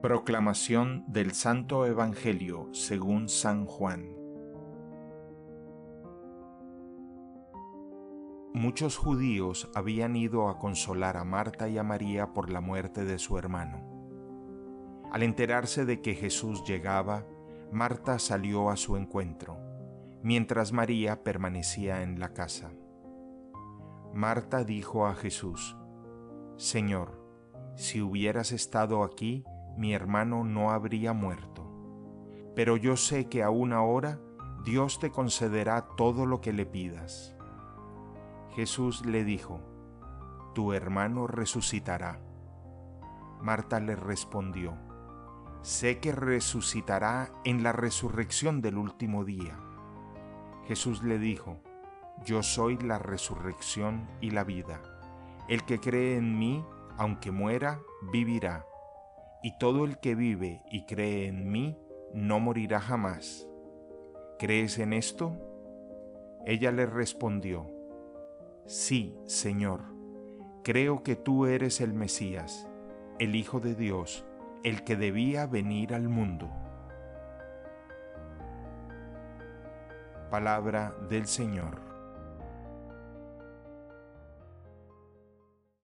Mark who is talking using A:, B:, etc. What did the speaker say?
A: Proclamación del Santo Evangelio según San Juan Muchos judíos habían ido a consolar a Marta y a María por la muerte de su hermano. Al enterarse de que Jesús llegaba, Marta salió a su encuentro, mientras María permanecía en la casa. Marta dijo a Jesús, Señor, si hubieras estado aquí, mi hermano no habría muerto. Pero yo sé que aún ahora Dios te concederá todo lo que le pidas. Jesús le dijo, Tu hermano resucitará. Marta le respondió, Sé que resucitará en la resurrección del último día. Jesús le dijo, Yo soy la resurrección y la vida. El que cree en mí, aunque muera, vivirá y todo el que vive y cree en mí no morirá jamás. ¿Crees en esto? Ella le respondió, Sí, Señor, creo que tú eres el Mesías, el Hijo de Dios, el que debía venir al mundo. Palabra del Señor.